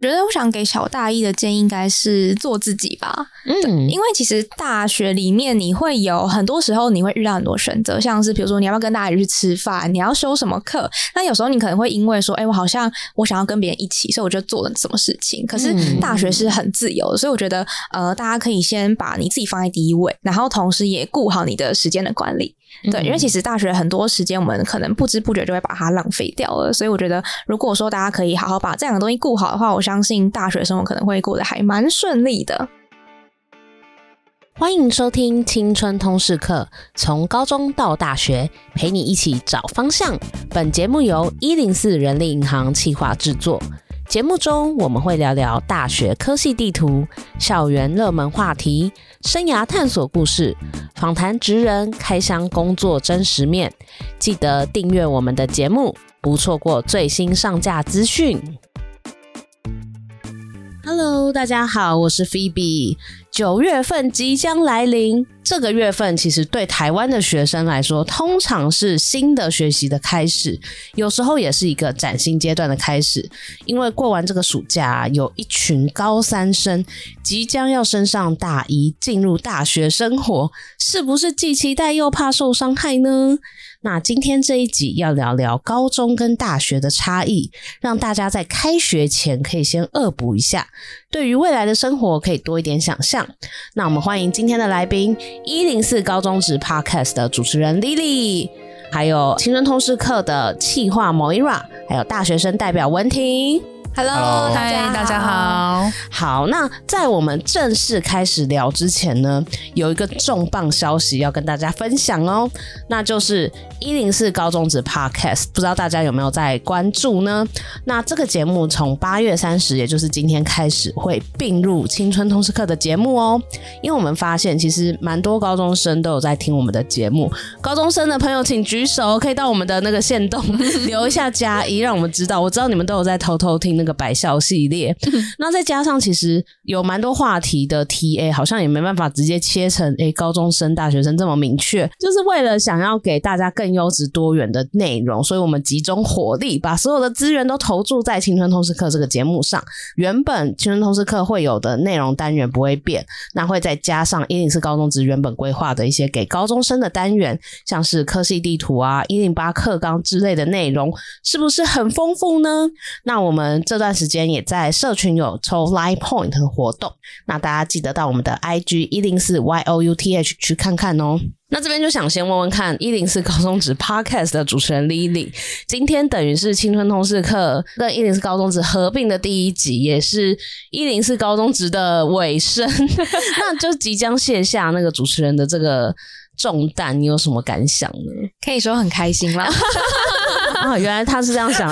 我觉得我想给小大一的建议应该是做自己吧。嗯，因为其实大学里面你会有很多时候你会遇到很多选择，像是比如说你要不要跟大家一起去吃饭，你要修什么课。那有时候你可能会因为说，哎、欸，我好像我想要跟别人一起，所以我就做了什么事情。可是大学是很自由的，所以我觉得呃，大家可以先把你自己放在第一位，然后同时也顾好你的时间的管理。对，因为其实大学很多时间，我们可能不知不觉就会把它浪费掉了。所以我觉得，如果说大家可以好好把这两个东西顾好的话，我相信大学生活可能会过得还蛮顺利的。欢迎收听青春通识课，从高中到大学，陪你一起找方向。本节目由一零四人力银行企划制作。节目中我们会聊聊大学科系地图、校园热门话题、生涯探索故事、访谈职人开箱工作真实面。记得订阅我们的节目，不错过最新上架资讯。Hello，大家好，我是 Phoebe。九月份即将来临，这个月份其实对台湾的学生来说，通常是新的学习的开始，有时候也是一个崭新阶段的开始。因为过完这个暑假，有一群高三生即将要升上大一，进入大学生活，是不是既期待又怕受伤害呢？那今天这一集要聊聊高中跟大学的差异，让大家在开学前可以先恶补一下，对于未来的生活可以多一点想象。那我们欢迎今天的来宾，一零四高中职 Podcast 的主持人 Lily，还有青春通识课的企划 Moira，还有大学生代表文婷。Hello，大家大家好。好，那在我们正式开始聊之前呢，有一个重磅消息要跟大家分享哦，那就是一零四高中职 Podcast，不知道大家有没有在关注呢？那这个节目从八月三十，也就是今天开始会并入青春通识课的节目哦。因为我们发现其实蛮多高中生都有在听我们的节目，高中生的朋友请举手，可以到我们的那个线动 留一下加一，让我们知道。我知道你们都有在偷偷听那个百校系列，那再加上其实有蛮多话题的 TA，好像也没办法直接切成诶高中生、大学生这么明确，就是为了想要给大家更优质多元的内容，所以我们集中火力，把所有的资源都投注在青春通识课这个节目上。原本青春通识课会有的内容单元不会变，那会再加上一零四高中职原本规划的一些给高中生的单元，像是科系地图啊、一零八课纲之类的内容，是不是很丰富呢？那我们。这段时间也在社群有抽 Line Point 的活动，那大家记得到我们的 IG 一零四 Y O U T H 去看看哦。那这边就想先问问看，一零四 高中职 Podcast 的主持人 Lily，今天等于是青春通识课跟一零四高中职合并的第一集，也是一零四高中职的尾声，那就即将卸下那个主持人的这个重担，你有什么感想呢？可以说很开心啦。啊，原来他是这样想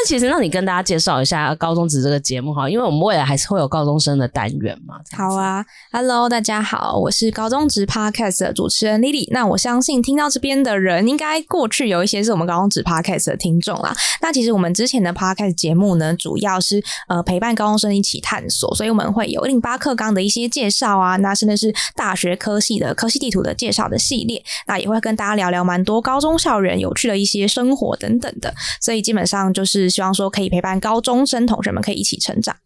那。其实，那你跟大家介绍一下高中职这个节目哈，因为我们未来还是会有高中生的单元嘛。好啊，Hello，大家好，我是高中职 Podcast 的主持人 Lily。那我相信听到这边的人，应该过去有一些是我们高中职 Podcast 的听众啦。那其实我们之前的 Podcast 节目呢，主要是呃陪伴高中生一起探索，所以我们会有一零八课纲的一些介绍啊，那甚至是大学科系的科系地图的介绍的系列，那也会跟大家聊聊蛮多高中校园有趣的一些生活等等的。所以基本上就是希望说可以陪伴高中生同学们可以一起成长。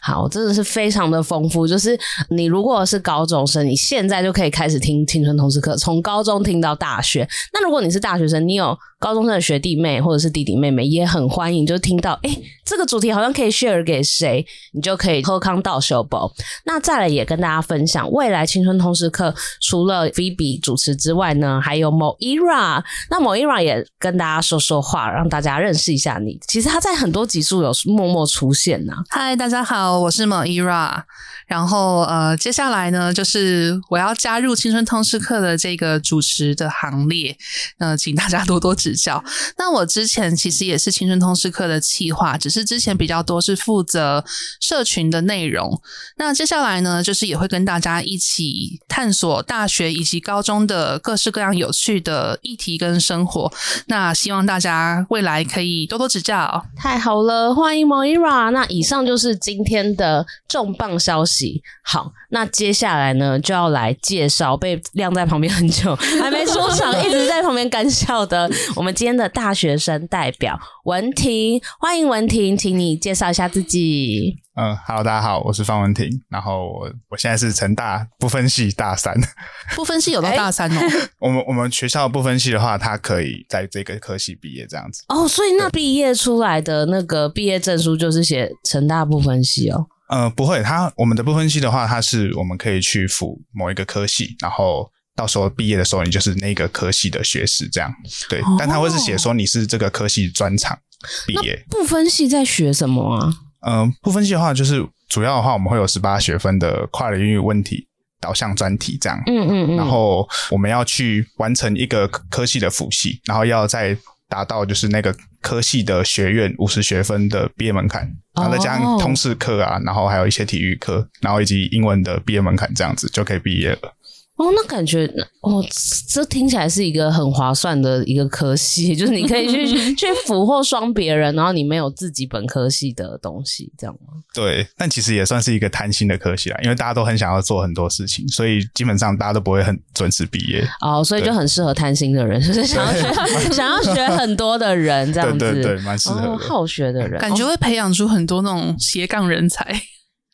好，真的是非常的丰富。就是你如果是高中生，你现在就可以开始听青春通识课，从高中听到大学。那如果你是大学生，你有高中生的学弟妹或者是弟弟妹妹，也很欢迎，就听到哎、这个主题好像可以 share 给谁，你就可以喝康道修宝。那再来也跟大家分享，未来青春通识课除了 Phoebe 主持之外呢，还有某 Era，。那某 Era 也跟大家说说话，让大家认识一下你。其实他在很多集数有默默出现呐、啊。嗨，大家好，我是 Moira。然后呃，接下来呢，就是我要加入青春通识课的这个主持的行列，呃，请大家多多指教。那我之前其实也是青春通识课的企划，只是之前比较多是负责社群的内容。那接下来呢，就是也会跟大家一起探索大学以及高中的各式各样有趣的议题跟生活。那希望大家未来可以多多指教。太好了，欢迎 Moira。那以上就是今今天的重磅消息。好，那接下来呢，就要来介绍被晾在旁边很久还没出场，一直在旁边干笑的我们今天的大学生代表文婷。欢迎文婷，请你介绍一下自己。嗯哈喽，大家好，我是方文婷，然后我我现在是成大不分系大三，不分系有到大三哦。我们我们学校不分系的话，他可以在这个科系毕业这样子。哦，所以那毕业出来的那个毕业证书就是写成大不分系哦。呃，不会，他我们的不分系的话，它是我们可以去辅某一个科系，然后到时候毕业的时候，你就是那个科系的学士这样。对，哦、但他会是写说你是这个科系专长毕业。不分系在学什么啊？嗯、呃，不分析的话，就是主要的话，我们会有十八学分的跨领域问题导向专题这样。嗯嗯嗯。然后我们要去完成一个科系的辅系，然后要再达到就是那个科系的学院五十学分的毕业门槛，然后再加上通识课啊，然后还有一些体育课，然后以及英文的毕业门槛，这样子就可以毕业了。哦，那感觉哦，这听起来是一个很划算的一个科系，就是你可以去 去俘获双别人，然后你没有自己本科系的东西，这样吗？对，但其实也算是一个贪心的科系啦，因为大家都很想要做很多事情，所以基本上大家都不会很准时毕业。哦，所以就很适合贪心的人，就是想要学想要学很多的人，这样子，对对对，蛮适合好学的人，感觉会培养出很多那种斜杠人才。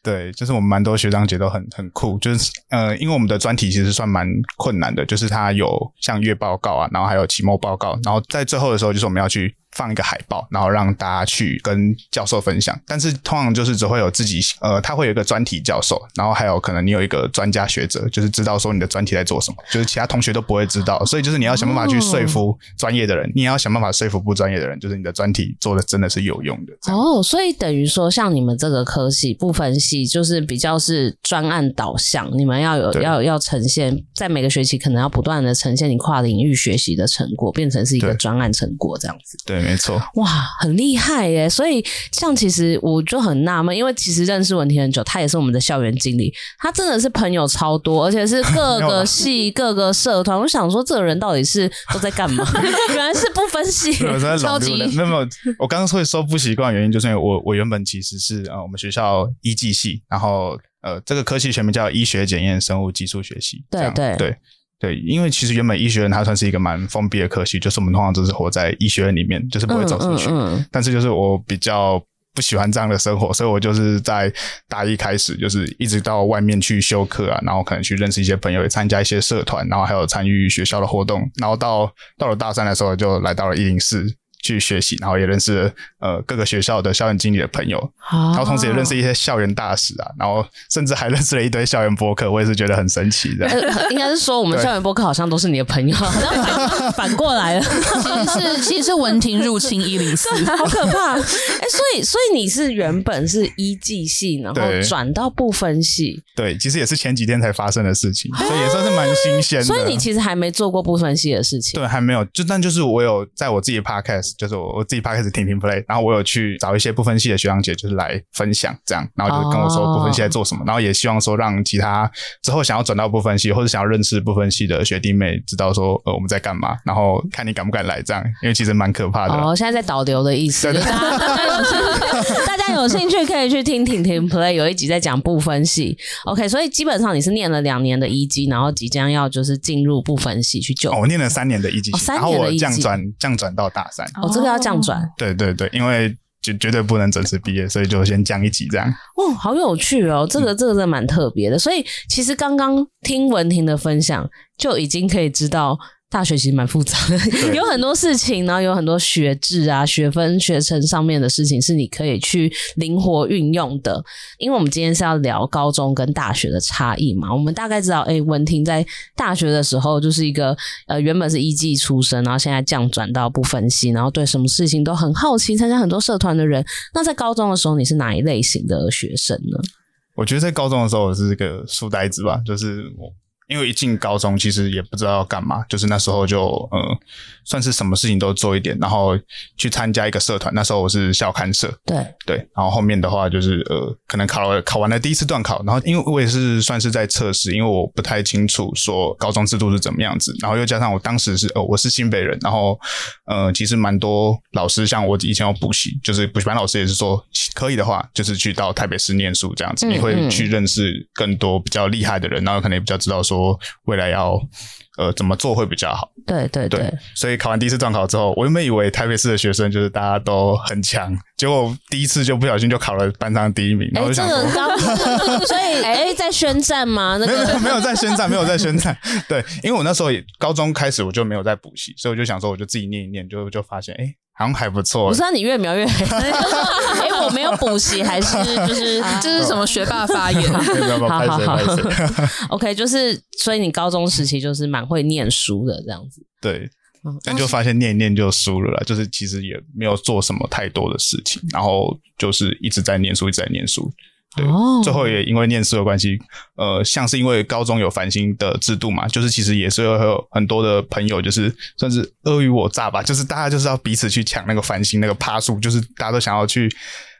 对，就是我们蛮多学长姐都很很酷，就是呃，因为我们的专题其实算蛮困难的，就是它有像月报告啊，然后还有期末报告，然后在最后的时候，就是我们要去。放一个海报，然后让大家去跟教授分享。但是通常就是只会有自己，呃，他会有一个专题教授，然后还有可能你有一个专家学者，就是知道说你的专题在做什么，就是其他同学都不会知道。所以就是你要想办法去说服专业的人，你也要想办法说服不专业的人，就是你的专题做的真的是有用的。哦，所以等于说，像你们这个科系不分系，就是比较是专案导向，你们要有要要呈现，在每个学期可能要不断的呈现你跨领域学习的成果，变成是一个专案成果这样子。对。没错，哇，很厉害耶！所以像其实我就很纳闷，因为其实认识文婷很久，他也是我们的校园经理，他真的是朋友超多，而且是各个 系、各个社团。我想说，这个人到底是都在干嘛？原来是不分系，超级没有没有。我刚刚会说不习惯的原因，就是因为我我原本其实是呃我们学校医技系，然后呃这个科系全名叫医学检验生物技术学系，对对对。对，因为其实原本医学院它算是一个蛮封闭的科系，就是我们通常都是活在医学院里面，就是不会走出去。嗯嗯嗯、但是就是我比较不喜欢这样的生活，所以我就是在大一开始，就是一直到外面去修课啊，然后可能去认识一些朋友，也参加一些社团，然后还有参与学校的活动，然后到到了大三的时候，就来到了一零四。去学习，然后也认识了呃各个学校的校园经理的朋友，然后同时也认识一些校园大使啊，然后甚至还认识了一堆校园博客，我也是觉得很神奇的。应该是说我们校园博客好像都是你的朋友，好像反过来了。其实是其实是文婷入侵一零四，好可怕。哎、欸，所以所以你是原本是一技系，然后转到不分系，对，其实也是前几天才发生的事情，所以也算是蛮新鲜的。所以你其实还没做过不分系的事情，对，还没有。就但就是我有在我自己的 podcast。就是我我自己拍开始听听 play，然后我有去找一些不分系的学长姐，就是来分享这样，然后就是跟我说不分系在做什么，然后也希望说让其他之后想要转到不分系或者想要认识不分系的学弟妹知道说呃我们在干嘛，然后看你敢不敢来这样，因为其实蛮可怕的。哦，现在在导流的意思，大家有兴大家有兴趣可以去听听听 play，有一集在讲不分系。OK，所以基本上你是念了两年的一级，然后即将要就是进入不分系去就。哦，我念了三年的医技，然后我降转降转到大三。哦，这个要降转。对对对，因为绝绝对不能准时毕业，所以就先降一级这样。哦，好有趣哦，这个这个真的蛮特别的。嗯、所以其实刚刚听文婷的分享，就已经可以知道。大学其实蛮复杂的，有很多事情，然后有很多学制啊、学分、学程上面的事情是你可以去灵活运用的。因为我们今天是要聊高中跟大学的差异嘛，我们大概知道，哎，文婷在大学的时候就是一个呃原本是一技出身，然后现在降转到不分析，然后对什么事情都很好奇，参加很多社团的人。那在高中的时候，你是哪一类型的学生呢？我觉得在高中的时候，我是个书呆子吧，就是我。因为一进高中，其实也不知道要干嘛，就是那时候就呃，算是什么事情都做一点，然后去参加一个社团。那时候我是校刊社，对对。然后后面的话就是呃，可能考了考完了第一次段考，然后因为我也是算是在测试，因为我不太清楚说高中制度是怎么样子，然后又加上我当时是呃，我是新北人，然后呃，其实蛮多老师，像我以前有补习，就是补习班老师也是说，可以的话，就是去到台北市念书这样子，嗯嗯，你会去认识更多比较厉害的人，然后可能也比较知道说。说未来要呃怎么做会比较好？对对对，对，所以考完第一次段考之后，我原本以为台北市的学生就是大家都很强，结果第一次就不小心就考了班上第一名。然后就想说，欸这个、所以哎、欸，在宣战吗？那个、没有没有在宣战，没有在宣战。对，因为我那时候也高中开始我就没有在补习，所以我就想说，我就自己念一念，就就发现哎。欸好像还不错。不是啊，你越描越黑。哎、欸，我没有补习，还是就是这是什么学霸发言？好好好，OK，就是所以你高中时期就是蛮会念书的这样子。对，但就发现念一念就输了啦，就是其实也没有做什么太多的事情，然后就是一直在念书，一直在念书。对，最后也因为念书的关系，呃，像是因为高中有繁星的制度嘛，就是其实也是会有很多的朋友，就是算是尔虞我诈吧，就是大家就是要彼此去抢那个繁星那个趴数，就是大家都想要去，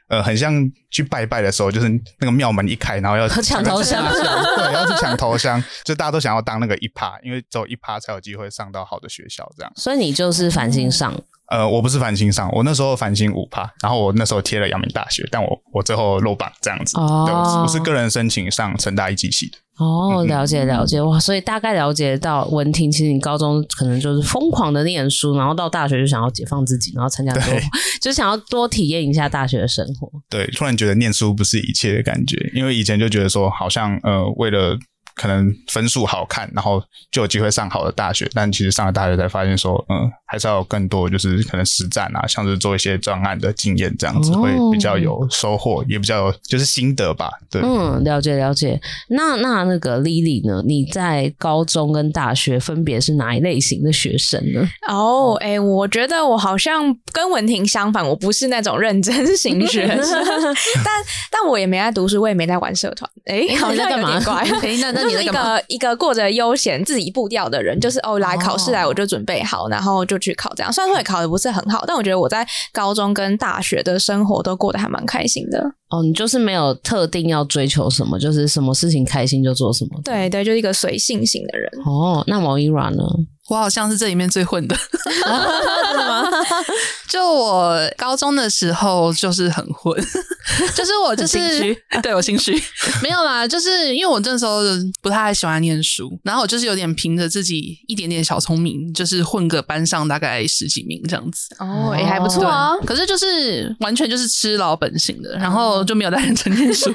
呃，很像去拜拜的时候，就是那个庙门一开，然后要 抢头香，对，要去抢头香，就大家都想要当那个一趴，因为只有一趴才有机会上到好的学校，这样。所以你就是繁星上。嗯呃，我不是繁星上，我那时候繁星五趴，然后我那时候贴了阳明大学，但我我最后落榜这样子。哦，对，我是个人申请上成大一技系的。哦，了解了解哇，所以大概了解到文婷，其实你高中可能就是疯狂的念书，然后到大学就想要解放自己，然后参加多，就想要多体验一下大学的生活。对，突然觉得念书不是一切的感觉，因为以前就觉得说好像呃为了。可能分数好看，然后就有机会上好的大学，但其实上了大学才发现说，嗯，还是要有更多，就是可能实战啊，像是做一些专案的经验，这样子会比较有收获，哦、也比较有就是心得吧。对，嗯，了解了解。那那那个 Lily 呢？你在高中跟大学分别是哪一类型的学生呢？哦，哎、欸，我觉得我好像跟文婷相反，我不是那种认真型学生，但但我也没在读书，我也没在玩社团。哎、欸，好像有点怪。那那。你是一个一个过着悠闲自己步调的人，就是哦，来考试来我就准备好，然后就去考。这样虽然说也考的不是很好，但我觉得我在高中跟大学的生活都过得还蛮开心的。哦，你就是没有特定要追求什么，就是什么事情开心就做什么。对对，就是一个随性型的人。哦，那毛伊软呢？我好像是这里面最混的，是吗？就我高中的时候就是很混，就是我就是 对我心虚，没有啦，就是因为我那时候不太喜欢念书，然后我就是有点凭着自己一点点小聪明，就是混个班上大概十几名这样子。哦，也还不错啊。可是就是完全就是吃老本型的，然后就没有在认真念书。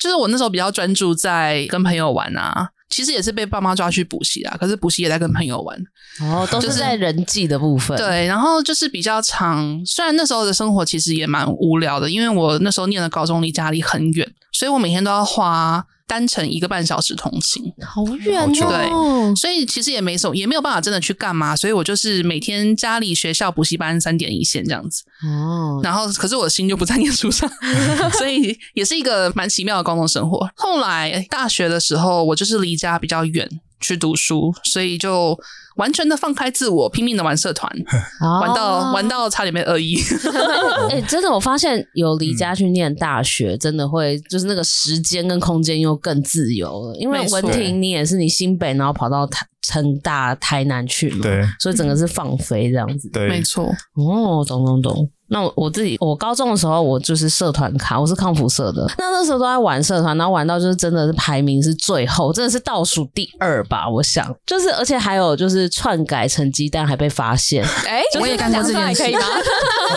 就是我那时候比较专注在跟朋友玩啊。其实也是被爸妈抓去补习啦，可是补习也在跟朋友玩，哦，都是在人际的部分。对，然后就是比较长，虽然那时候的生活其实也蛮无聊的，因为我那时候念的高中离家里很远，所以我每天都要花。单程一个半小时通勤，好远哦。对，所以其实也没什么，也没有办法真的去干嘛。所以我就是每天家里、学校、补习班三点一线这样子。哦，然后可是我的心就不在念书上，所以也是一个蛮奇妙的高中生活。后来大学的时候，我就是离家比较远去读书，所以就。完全的放开自我，拼命的玩社团，玩到玩到差点被恶意。哎、欸，真的，我发现有离家去念大学，真的会就是那个时间跟空间又更自由了。因为文婷，你也是你新北，然后跑到台成大台南去嘛，对，所以整个是放飞这样子。对，没错。哦，懂懂懂。那我我自己，我高中的时候，我就是社团卡，我是康辅社的。那那时候都在玩社团，然后玩到就是真的是排名是最后，真的是倒数第二吧。我想，就是而且还有就是篡改成绩单还被发现。哎、欸，我也干过这件事，可以吗？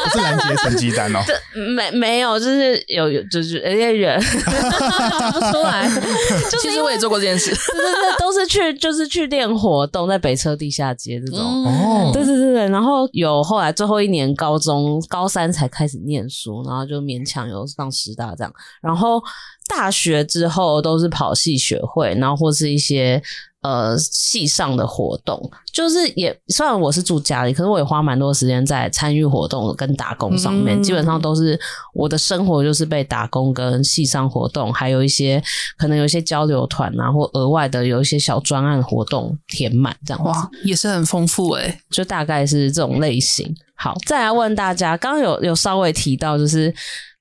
不是拦截成绩单哦。没没有，就是有有就是有些人讲不出来。其实我也做过这件事，对对对，都是去就是去练活动，在北车地下街这种。哦，对对对对，然后有后来最后一年高中高。高三才开始念书，然后就勉强有上师大这样，然后大学之后都是跑戏学会，然后或是一些呃系上的活动，就是也虽然我是住家里，可是我也花蛮多时间在参与活动跟打工上面，嗯、基本上都是我的生活就是被打工跟系上活动，还有一些可能有一些交流团啊，或额外的有一些小专案活动填满这样子，哇，也是很丰富哎、欸，就大概是这种类型。好，再来问大家，刚刚有有稍微提到就是。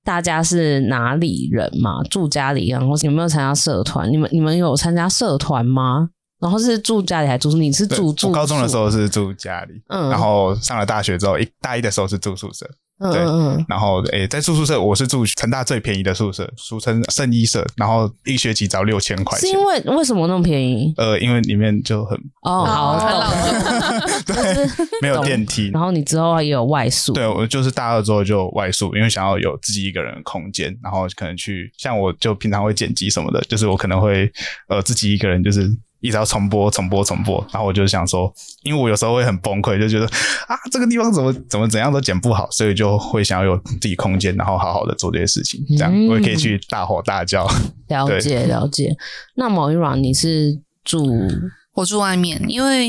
大家是哪里人嘛？住家里，然后有没有参加社团？你们你们有参加社团吗？然后是住家里还住宿？你是住住？我高中的时候是住家里，嗯，然后上了大学之后，一大一的时候是住宿舍。对，嗯嗯然后诶、欸，在住宿舍，我是住成大最便宜的宿舍，俗称圣医舍，然后一学期只要六千块钱。是因为为什么那么便宜？呃，因为里面就很哦，好，对，没有电梯。然后你之后也有外宿？对，我就是大二之后就外宿，因为想要有自己一个人的空间，然后可能去像我就平常会剪辑什么的，就是我可能会呃自己一个人就是。一直要重播、重播、重播，然后我就想说，因为我有时候会很崩溃，就觉得啊，这个地方怎么怎么怎样都剪不好，所以就会想要有自己空间，然后好好的做这些事情，这样我也可以去大吼大叫。了解了解。那么 Moira 你是住？我住外面，因为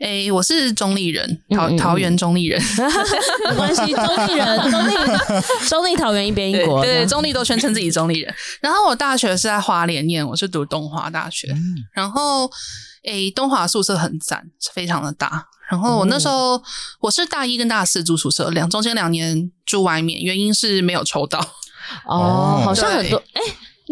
诶、欸，我是中立人，桃桃园中立人，没关系，中立人，中立 中立桃园一边一国，对，对中立都宣称自己中立人。然后我大学是在花莲念，我是读东华大学。嗯、然后诶、欸，东华宿舍很赞，非常的大。然后我那时候、嗯、我是大一跟大四住宿舍，两中间两年住外面，原因是没有抽到。哦，好像很多诶。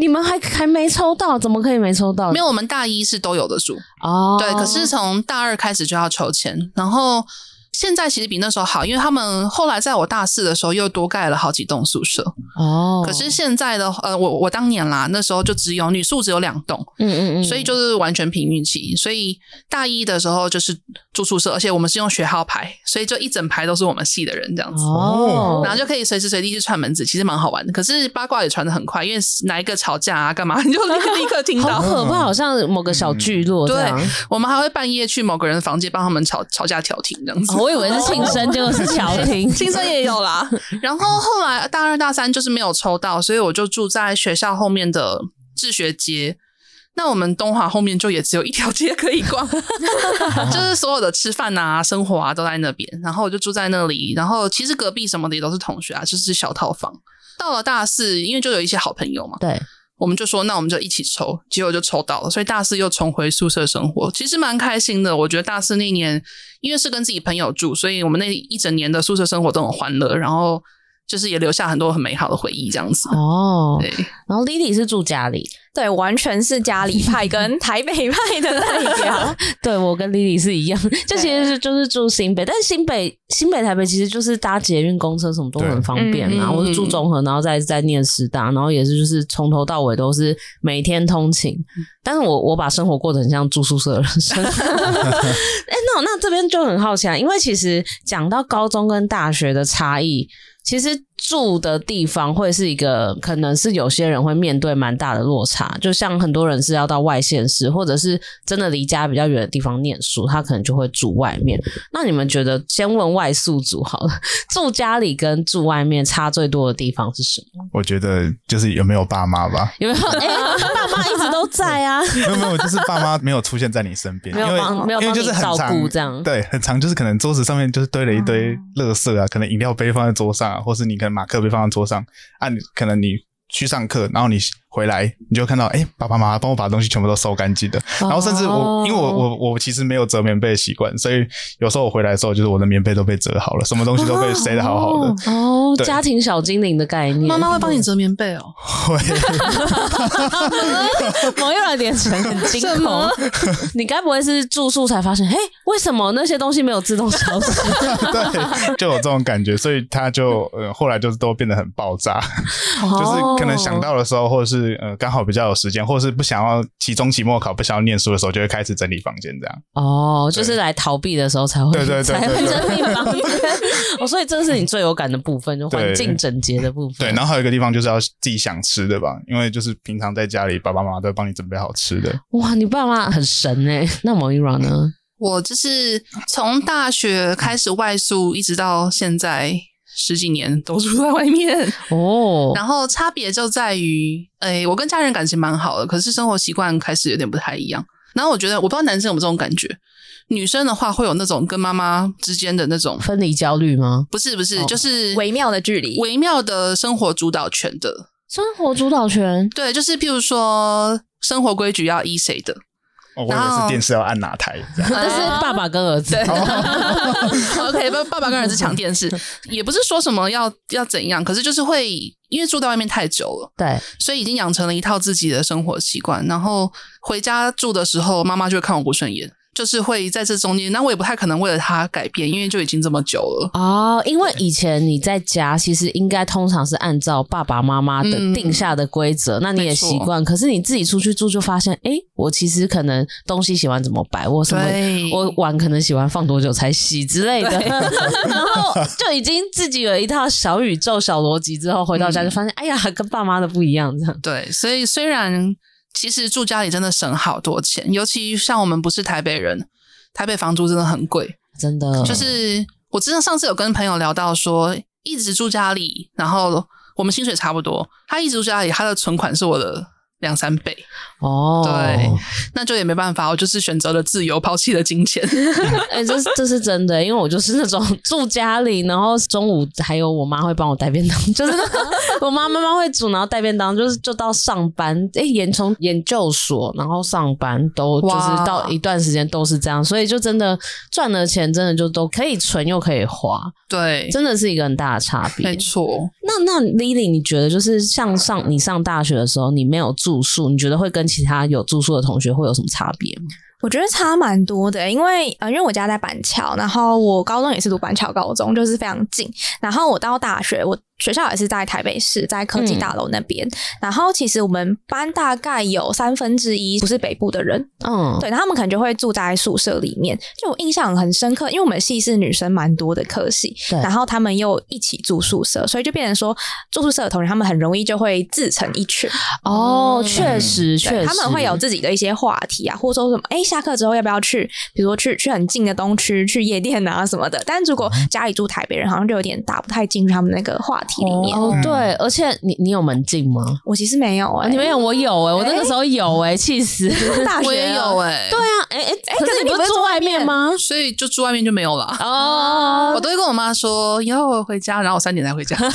你们还还没抽到，怎么可以没抽到？没有，我们大一是都有的书哦。对，可是从大二开始就要抽签，然后。现在其实比那时候好，因为他们后来在我大四的时候又多盖了好几栋宿舍哦。可是现在的呃，我我当年啦，那时候就只有女宿只有两栋，嗯嗯嗯，所以就是完全凭运气。所以大一的时候就是住宿舍，而且我们是用学号排，所以就一整排都是我们系的人这样子哦，然后就可以随时随地去串门子，其实蛮好玩的。可是八卦也传的很快，因为哪一个吵架啊干嘛，你就立刻听到，好可怕，好像某个小聚落。对，我们还会半夜去某个人的房间帮他们吵吵架调停这样子。我以为是庆生，结果是调停，庆生也有啦。然后后来大二大三就是没有抽到，所以我就住在学校后面的智学街。那我们东华后面就也只有一条街可以逛，就是所有的吃饭啊、生活啊都在那边。然后我就住在那里，然后其实隔壁什么的也都是同学啊，就是小套房。到了大四，因为就有一些好朋友嘛，对。我们就说，那我们就一起抽，结果就抽到了，所以大四又重回宿舍生活，其实蛮开心的。我觉得大四那年，因为是跟自己朋友住，所以我们那一整年的宿舍生活都很欢乐，然后就是也留下很多很美好的回忆，这样子。哦，对。然后 Lily 是住家里。对，完全是家里派跟台北派的代表。对，我跟 Lily 是一样，就其实是就是住新北，但是新北新北台北其实就是搭捷运、公车什么都很方便嘛。我是住中和，然后再再念师大，然后也是就是从头到尾都是每天通勤。但是我我把生活过得很像住宿舍的人生。哎，那那这边就很好奇啊，因为其实讲到高中跟大学的差异。其实住的地方会是一个，可能是有些人会面对蛮大的落差，就像很多人是要到外县市，或者是真的离家比较远的地方念书，他可能就会住外面。那你们觉得，先问外宿族好了，住家里跟住外面差最多的地方是什么？我觉得就是有没有爸妈吧。有没有？妈一直都在啊。没有没有，就是爸妈没有出现在你身边，没有帮没有帮你照顾这样。对，很长就是可能桌子上面就是堆了一堆垃圾啊，嗯、可能饮料杯放在桌上。或是你可能马克杯放在桌上，啊，你可能你去上课，然后你回来，你就看到，哎、欸，爸爸妈妈帮我把东西全部都收干净的。然后甚至我，因为我我我其实没有折棉被的习惯，所以有时候我回来的时候，就是我的棉被都被折好了，什么东西都被塞的好好的。哦，对家庭小精灵的概念，妈妈会帮你折棉被哦。会。我又来点很惊恐，你该不会是住宿才发现？嘿，为什么那些东西没有自动消失？对，就有这种感觉，所以他就呃后来就是都变得很爆炸，就是。可能想到的时候，或者是呃刚好比较有时间，或者是不想要期中、期末考，不想要念书的时候，就会开始整理房间这样。哦，就是来逃避的时候才会，对对对，才会整理房间。哦，所以这是你最有感的部分，就环境整洁的部分。对，然后还有一个地方就是要自己想吃的吧，因为就是平常在家里，爸爸妈妈都会帮你准备好吃的。哇，你爸妈很神哎！那 Moira 呢？我就是从大学开始外宿，一直到现在。十几年都住在外面 哦，然后差别就在于，诶、欸，我跟家人感情蛮好的，可是生活习惯开始有点不太一样。然后我觉得，我不知道男生有没有这种感觉，女生的话会有那种跟妈妈之间的那种分离焦虑吗？不是，不是，哦、就是微妙的距离，微妙的生活主导权的生活主导权。对，就是譬如说，生活规矩要依谁的。哦、我以为是电视要按哪台，这样。但是爸爸跟儿子。对 OK，爸爸爸跟儿子抢电视，也不是说什么要要怎样，可是就是会因为住在外面太久了，对，所以已经养成了一套自己的生活习惯，然后回家住的时候，妈妈就会看我不顺眼。就是会在这中间，那我也不太可能为了他改变，因为就已经这么久了哦。因为以前你在家，其实应该通常是按照爸爸妈妈的定下的规则，嗯、那你也习惯。可是你自己出去住，就发现，哎，我其实可能东西喜欢怎么摆，我什么，我碗可能喜欢放多久才洗之类的，然后就已经自己有一套小宇宙、小逻辑，之后回到家就发现，嗯、哎呀，跟爸妈的不一样，这样。对，所以虽然。其实住家里真的省好多钱，尤其像我们不是台北人，台北房租真的很贵，真的。就是我真的上次有跟朋友聊到说，一直住家里，然后我们薪水差不多，他一直住家里，他的存款是我的。两三倍哦，对，那就也没办法，我就是选择了自由，抛弃了金钱。哎、欸，这是这是真的，因为我就是那种住家里，然后中午还有我妈会帮我带便当，就是我妈妈妈会煮，然后带便当，就是就到上班，哎、欸，研从研究所，然后上班都就是到一段时间都是这样，所以就真的赚的钱，真的就都可以存又可以花，对，真的是一个很大的差别。没错。那那 Lily，你觉得就是像上你上大学的时候，你没有住。住宿，你觉得会跟其他有住宿的同学会有什么差别吗？我觉得差蛮多的，因为呃，因为我家在板桥，然后我高中也是读板桥高中，就是非常近。然后我到大学，我。学校也是在台北市，在科技大楼那边。嗯、然后其实我们班大概有三分之一不是北部的人，嗯，对，他们可能就会住在宿舍里面。就我印象很深刻，因为我们系是女生蛮多的科系，对，然后他们又一起住宿舍，所以就变成说住宿舍的同学，他们很容易就会自成一群。哦，确实，确实，他们会有自己的一些话题啊，或者说什么，哎，下课之后要不要去，比如说去去很近的东区去夜店啊什么的。但如果家里住台北人，好像就有点打不太进去他们那个话题。里面哦，对，而且你你有门禁吗？我其实没有哎、欸，你没有，我有哎、欸，我那个时候有哎、欸，气死！大学也有哎、欸，对啊，哎哎哎，可是你不是住外面吗？所以就住外面就没有了哦。我都会跟我妈说，以后我回家，然后我三点才回家。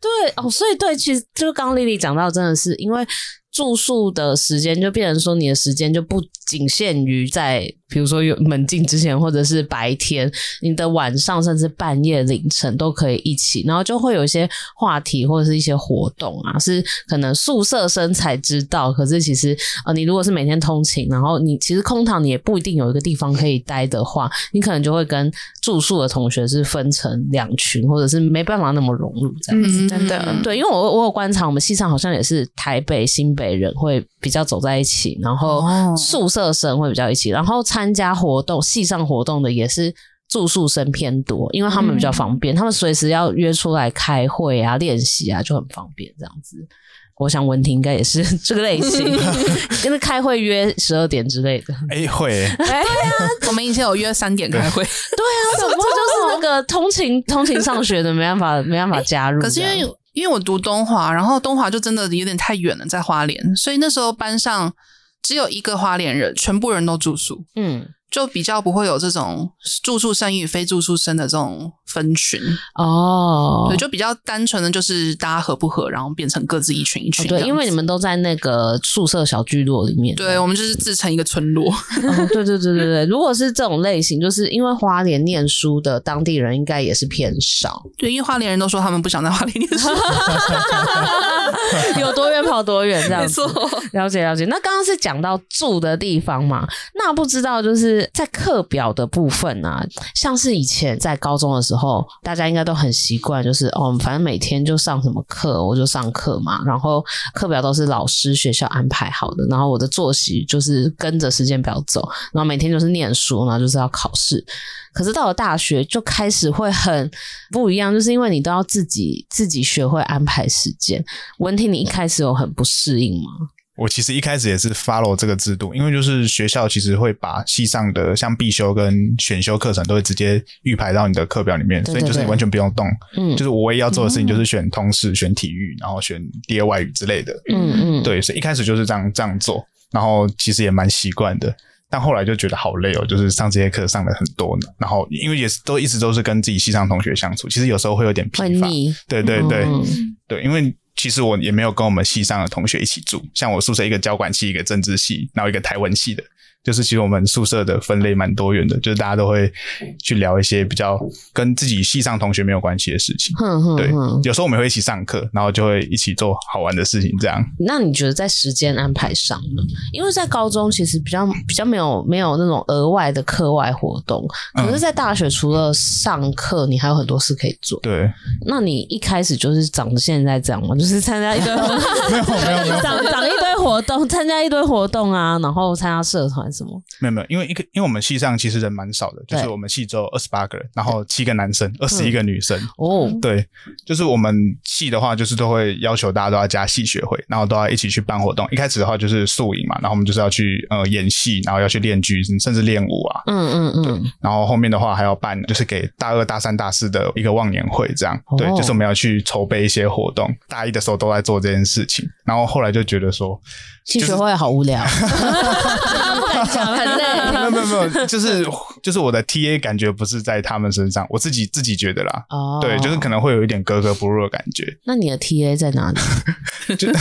对哦，所以对，其实就刚刚丽丽讲到，真的是因为住宿的时间就变成说，你的时间就不仅限于在。比如说有门禁之前，或者是白天，你的晚上甚至半夜凌晨都可以一起，然后就会有一些话题或者是一些活动啊，是可能宿舍生才知道。可是其实呃，你如果是每天通勤，然后你其实空堂你也不一定有一个地方可以待的话，你可能就会跟住宿的同学是分成两群，或者是没办法那么融入这样子。嗯，真的，对，因为我我有观察，我们系上好像也是台北新北人会比较走在一起，然后宿舍生会比较一起，然后参。加活动、系上活动的也是住宿生偏多，因为他们比较方便，他们随时要约出来开会啊、练习啊，就很方便。这样子，我想文婷应该也是这个类型，因为开会约十二点之类的。哎、会、欸，对啊，我们以前有约三点开会。对，啊，怎么就是那个通勤通勤上学的，没办法没办法加入。可是因为因为我读东华，然后东华就真的有点太远了，在花莲，所以那时候班上。只有一个花莲人，全部人都住宿，嗯，就比较不会有这种住宿生与非住宿生的这种分群哦，对，就比较单纯的就是大家合不合，然后变成各自一群一群，哦。对，因为你们都在那个宿舍小聚落里面，对，我们就是自成一个村落。哦、对对对对对，如果是这种类型，就是因为花莲念书的当地人应该也是偏少。对，因为花莲人都说他们不想在花莲念书。有多远跑多远，这样子。了解了解。那刚刚是讲到住的地方嘛，那不知道就是在课表的部分啊，像是以前在高中的时候，大家应该都很习惯，就是哦，反正每天就上什么课，我就上课嘛。然后课表都是老师学校安排好的，然后我的作息就是跟着时间表走，然后每天就是念书，然后就是要考试。可是到了大学就开始会很不一样，就是因为你都要自己自己学会安排时间。文婷，你一开始有很不适应吗？我其实一开始也是 follow 这个制度，因为就是学校其实会把系上的像必修跟选修课程都会直接预排到你的课表里面，对对对，所以就是你完全不用动。嗯，就是我唯一要做的事情就是选通识、嗯、选体育，然后选第二外语之类的。嗯嗯，对，所以一开始就是这样这样做。然后其实也蛮习惯的。但后来就觉得好累哦，就是上这些课上了很多呢，然后因为也是都一直都是跟自己系上同学相处，其实有时候会有点疲乏。对对对、嗯、对，因为其实我也没有跟我们系上的同学一起住，像我宿舍一个交管系，一个政治系，然后一个台文系的。就是其实我们宿舍的分类蛮多元的，就是大家都会去聊一些比较跟自己系上同学没有关系的事情。哼哼哼对，有时候我们会一起上课，然后就会一起做好玩的事情，这样。那你觉得在时间安排上呢？因为在高中其实比较比较没有没有那种额外的课外活动，可是，在大学除了上课，你还有很多事可以做。对。那你一开始就是长得现在这样吗？就是参加一堆 没有没有没有 长长一堆活动，参加一堆活动啊，然后参加社团。什么？没有没有，因为一个，因为我们系上其实人蛮少的，就是我们系只有二十八个人，然后七个男生，二十一个女生。哦，对，就是我们系的话，就是都会要求大家都要加系学会，然后都要一起去办活动。一开始的话就是宿营嘛，然后我们就是要去呃演戏，然后要去练剧，甚至练舞啊。嗯嗯嗯。然后后面的话还要办，就是给大二、大三、大四的一个忘年会，这样。对，就是我们要去筹备一些活动。大一的时候都在做这件事情，然后后来就觉得说，系学会好无聊。很累，没有没有没有，就是就是我的 TA 感觉不是在他们身上，我自己自己觉得啦。哦，对，就是可能会有一点格格不入的感觉。那你的 TA 在哪里？就没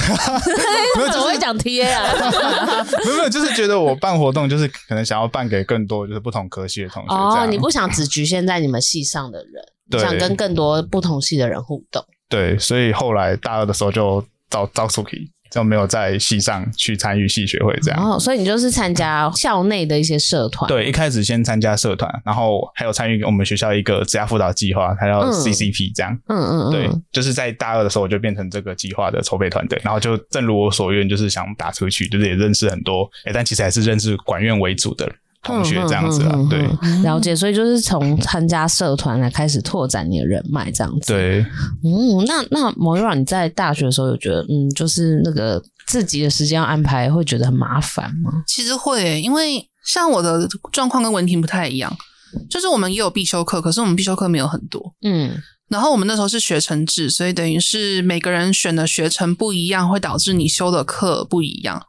有，怎么会讲 TA 啊？没有没有，就是觉得我办活动，就是可能想要办给更多就是不同科系的同学。哦，你不想只局限在你们系上的人，对，想跟更多不同系的人互动。对，所以后来大二的时候就找找 Suki。就没有在系上去参与系学会这样，哦，所以你就是参加校内的一些社团。对，一开始先参加社团，然后还有参与我们学校一个职涯辅导计划，它叫 CCP 这样。嗯嗯嗯，对，就是在大二的时候我就变成这个计划的筹备团队，然后就正如我所愿，就是想打出去，就是也认识很多，哎，但其实还是认识管院为主的人。同学这样子啊，对，了解，所以就是从参加社团来开始拓展你的人脉，这样子。对，嗯，那那 Moira 你在大学的时候有觉得，嗯，就是那个自己的时间要安排，会觉得很麻烦吗？其实会，因为像我的状况跟文婷不太一样，就是我们也有必修课，可是我们必修课没有很多，嗯，然后我们那时候是学程制，所以等于是每个人选的学程不一样，会导致你修的课不一样，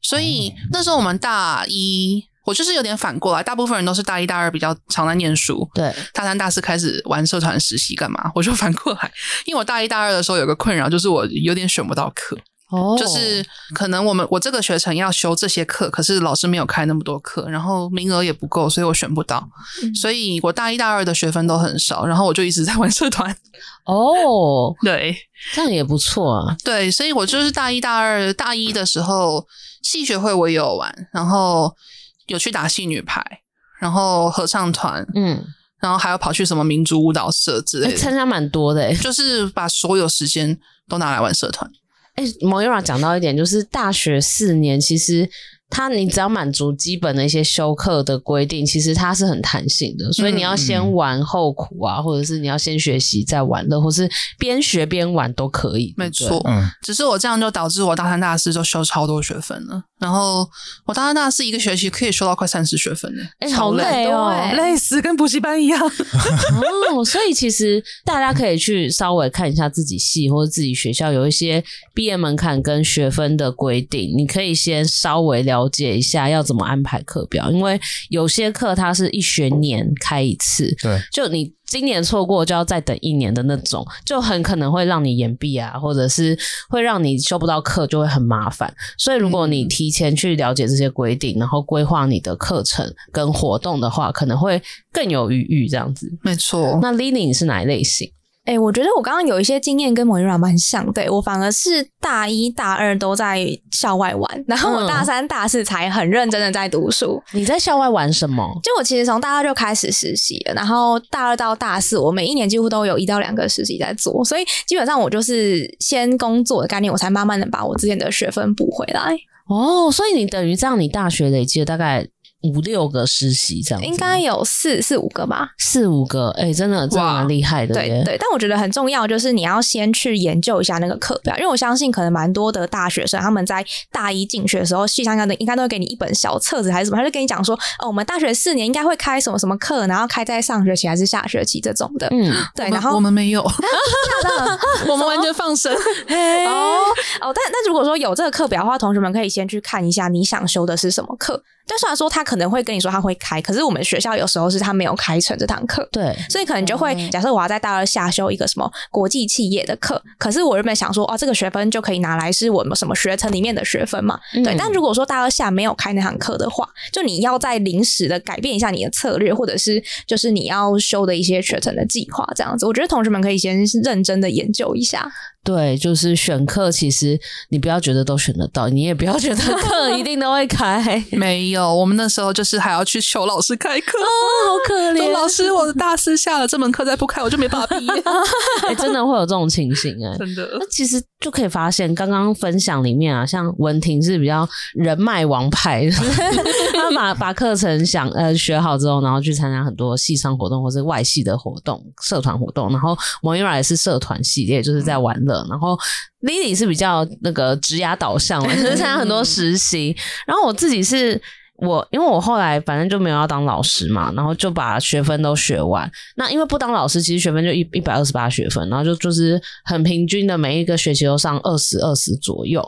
所以那时候我们大一。我就是有点反过来，大部分人都是大一大二比较常在念书，对，大三大四开始玩社团实习干嘛？我就反过来，因为我大一大二的时候有个困扰，就是我有点选不到课，哦，就是可能我们我这个学程要修这些课，可是老师没有开那么多课，然后名额也不够，所以我选不到，嗯，所以我大一大二的学分都很少，然后我就一直在玩社团。哦，对，这样也不错啊。对，所以我就是大一大二大一的时候系学会我也有玩，然后。有去打戏女排，然后合唱团，嗯，然后还有跑去什么民族舞蹈社之类的，参加蛮多的，就是把所有时间都拿来玩社团。哎，Moira 讲到一点，就是大学四年其实。他，你只要满足基本的一些修课的规定，其实它是很弹性的，所以你要先玩后苦啊，嗯、或者是你要先学习再玩乐，或是边学边玩都可以。没错，嗯，只是我这样就导致我大三大四就修超多学分了，然后我大三大四一个学期可以修到快三十学分呢，哎、欸，好累哦，累死，跟补习班一样。哦，所以其实大家可以去稍微看一下自己系或者自己学校有一些毕业门槛跟学分的规定，你可以先稍微了。了解一下要怎么安排课表，因为有些课它是一学年开一次，对，就你今年错过就要再等一年的那种，就很可能会让你延毕啊，或者是会让你修不到课，就会很麻烦。所以如果你提前去了解这些规定，然后规划你的课程跟活动的话，可能会更有余裕这样子。没错。那 Lily 你是哪一类型？哎、欸，我觉得我刚刚有一些经验跟 Moira 蛮像，对，我反而是大一大二都在校外玩，然后我大三大四才很认真的在读书。嗯、你在校外玩什么？就我其实从大二就开始实习了，然后大二到大四，我每一年几乎都有一到两个实习在做，所以基本上我就是先工作的概念，我才慢慢的把我之前的学分补回来。哦，所以你等于这样，你大学累积了大概。五六个实习这样，应该有四四五个吧，四五个，哎、欸，真的真的蛮厉害的。对对，但我觉得很重要，就是你要先去研究一下那个课表，因为我相信可能蛮多的大学生他们在大一进学的时候，系上应该应该都会给你一本小册子还是什么，他就跟你讲说，哦，我们大学四年应该会开什么什么课，然后开在上学期还是下学期这种的。嗯，对，然后我们没有 我们完全放生。哦，哦，但但如果说有这个课表的话，同学们可以先去看一下你想修的是什么课。就虽然说他可能会跟你说他会开，可是我们学校有时候是他没有开成这堂课，对，所以可能就会假设我要在大二下修一个什么国际企业的课，可是我原本想说哦，这个学分就可以拿来是我们什么学程里面的学分嘛，嗯、对。但如果说大二下没有开那堂课的话，就你要再临时的改变一下你的策略，或者是就是你要修的一些学程的计划这样子，我觉得同学们可以先认真的研究一下。对，就是选课，其实你不要觉得都选得到，你也不要觉得课一定都会开。没有，我们那时候就是还要去求老师开课，哦，好可怜。老师，我的大四下了，这门课再不开，我就没办法毕业。哎，真的会有这种情形哎，真的。那其实就可以发现，刚刚分享里面啊，像文婷是比较人脉王牌，他把把课程想呃学好之后，然后去参加很多系上活动或是外系的活动、社团活动，然后 Moira 也是社团系列，就是在玩乐。然后 Lily 是比较那个职涯导向嘛，就是参加很多实习。然后我自己是我，因为我后来反正就没有要当老师嘛，然后就把学分都学完。那因为不当老师，其实学分就一一百二十八学分，然后就就是很平均的，每一个学期都上二十二十左右。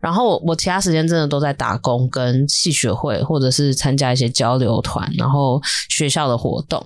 然后我我其他时间真的都在打工，跟系学会或者是参加一些交流团，然后学校的活动。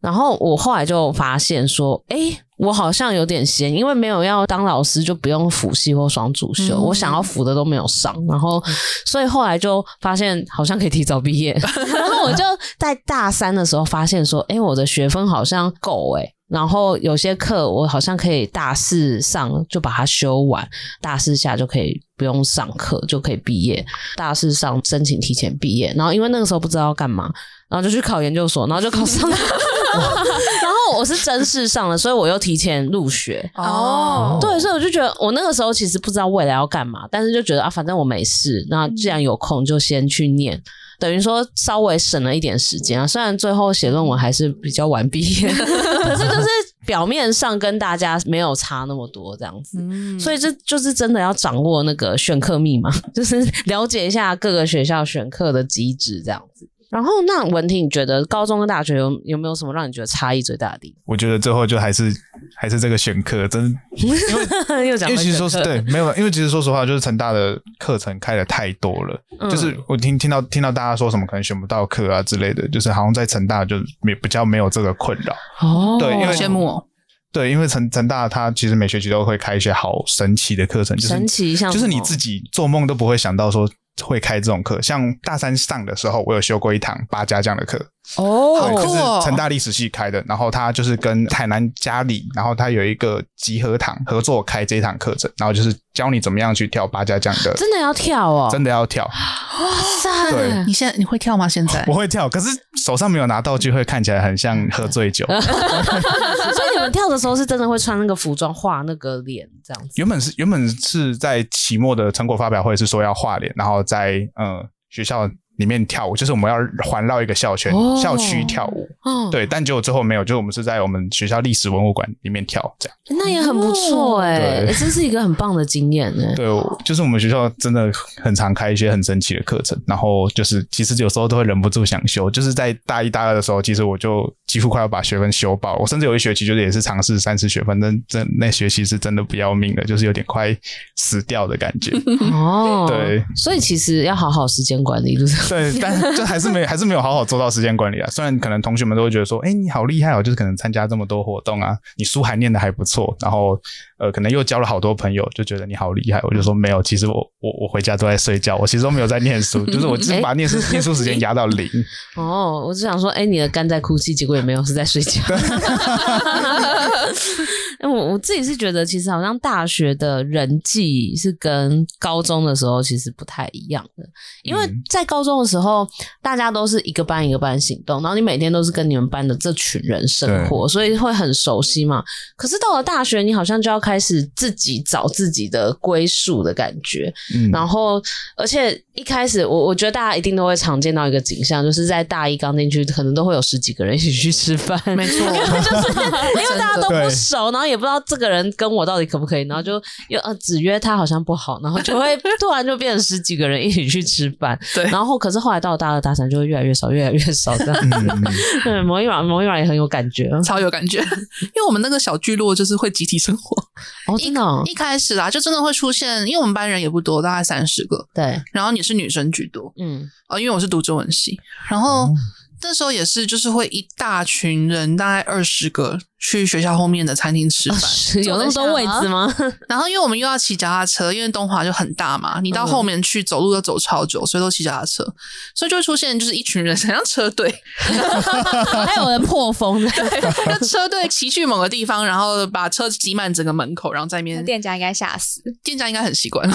然后我后来就发现说，哎，我好像有点闲，因为没有要当老师，就不用辅系或双主修，嗯、我想要辅的都没有上，然后所以后来就发现好像可以提早毕业。然后我就在大三的时候发现说，哎，我的学分好像够诶，然后有些课我好像可以大四上就把它修完，大四下就可以不用上课就可以毕业，大四上申请提前毕业。然后因为那个时候不知道要干嘛，然后就去考研究所，然后就考上了。然后我是真试上了，所以我又提前入学。哦，对，所以我就觉得我那个时候其实不知道未来要干嘛，但是就觉得啊，反正我没事，那既然有空就先去念，等于说稍微省了一点时间啊。虽然最后写论文还是比较晚毕业，可是就是表面上跟大家没有差那么多这样子。嗯，所以这就是真的要掌握那个选课密码，就是了解一下各个学校选课的机制这样子。然后，那文婷，你觉得高中跟大学有有没有什么让你觉得差异最大的地方？我觉得最后就还是还是这个选课，真 因为又讲，因为其实说是对，没有，因为其实说实话，就是成大的课程开的太多了，嗯、就是我听听到听到大家说什么可能选不到课啊之类的，就是好像在成大就没比较没有这个困扰哦。对，因为羡慕哦。对，因为成成大他其实每学期都会开一些好神奇的课程，就是神奇像就是你自己做梦都不会想到说。会开这种课，像大三上的时候，我有修过一堂八家将的课。哦，好酷哦！就是成大历史系开的，然后他就是跟台南嘉里，然后他有一个集合堂合作开这一堂课程，然后就是教你怎么样去跳八家将的，真的要跳哦，真的要跳！哇塞！对，你现在你会跳吗？现在我会跳，可是手上没有拿道具，会看起来很像喝醉酒。所以你们跳的时候是真的会穿那个服装画那个脸这样子？原本是原本是在期末的成果发表会是说要画脸，然后在嗯学校。里面跳舞，就是我们要环绕一个校圈、哦、校区跳舞，哦、对，但结果最后没有，就是我们是在我们学校历史文物馆里面跳，这样，那也很不错哎、欸，这是一个很棒的经验哎、欸。对，就是我们学校真的很常开一些很神奇的课程，然后就是其实有时候都会忍不住想修，就是在大一大二的时候，其实我就几乎快要把学分修爆，我甚至有一学期就是也是尝试三次学分，但真那学期是真的不要命的，就是有点快死掉的感觉。哦，对，所以其实要好好时间管理，就是。对，但就还是没还是没有好好做到时间管理啊。虽然可能同学们都会觉得说，哎、欸，你好厉害哦，就是可能参加这么多活动啊，你书还念得还不错，然后呃，可能又交了好多朋友，就觉得你好厉害。我就说没有，其实我我我回家都在睡觉，我其实都没有在念书，就是我只是把念书、欸、念书时间压到零。哦，我只想说，哎、欸，你的肝在哭泣，结果也没有是在睡觉。我我自己是觉得，其实好像大学的人际是跟高中的时候其实不太一样的，因为在高中的时候，大家都是一个班一个班行动，然后你每天都是跟你们班的这群人生活，所以会很熟悉嘛。可是到了大学，你好像就要开始自己找自己的归宿的感觉，嗯，然后而且一开始，我我觉得大家一定都会常见到一个景象，就是在大一刚进去，可能都会有十几个人一起去吃饭，没错，就是因为大家都不熟，然后。也不知道这个人跟我到底可不可以，然后就又呃只约他好像不好，然后就会突然就变成十几个人一起去吃饭。对，然后可是后来到了大二大三就会越来越少，越来越少这样。对，某一晚某一晚也很有感觉，超有感觉，因为我们那个小聚落就是会集体生活。哦，真的、哦，一开始啦，就真的会出现，因为我们班人也不多，大概三十个。对，然后你是女生居多，嗯，哦，因为我是读中文系，然后。嗯那时候也是，就是会一大群人，大概二十个，去学校后面的餐厅吃饭，有那么多位置吗？然后因为我们又要骑脚踏车，因为东华就很大嘛，你到后面去走路都走超久，所以都骑脚踏车，所以就会出现就是一群人，很像车队，还有人破风的，就车队骑去某个地方，然后把车挤满整个门口，然后在那边，店家应该吓死，店家应该很习惯，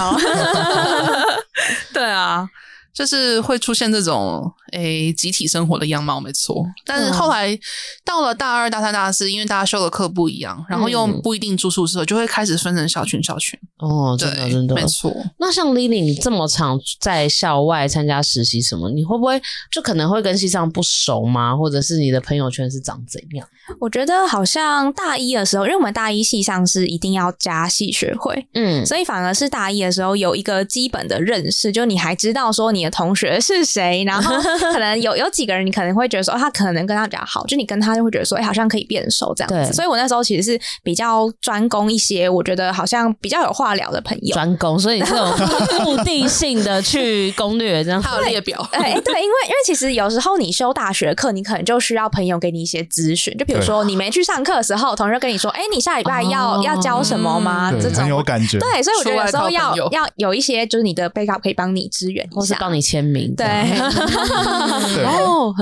对啊。就是会出现这种诶集体生活的样貌，没错。但是后来到了大二、大三、大四，因为大家修的课不一样，然后又不一定住宿舍，就会开始分成小群、小群。哦，真的，真的，没错。那像 Lily 你这么常在校外参加实习什么，你会不会就可能会跟系上不熟吗？或者是你的朋友圈是长怎样？我觉得好像大一的时候，因为我们大一系上是一定要加系学会，嗯，所以反而是大一的时候有一个基本的认识，就你还知道说你。同学是谁？然后 可能有有几个人，你可能会觉得说，他可能跟他比较好，就你跟他就会觉得说，哎，好像可以变熟这样子。所以我那时候其实是比较专攻一些，我觉得好像比较有话聊的朋友。专攻，所以你是有 目的性的去攻略这样。还有列表。哎，对，因为因为其实有时候你修大学课，你可能就需要朋友给你一些咨询。就比如说你没去上课的时候，同学跟你说，哎，你下礼拜要、哦、要教什么吗？这种很有感觉。对，所以我觉得有时候要要有一些就是你的 backup 可以帮你支援一下，或是帮你签名。对，对，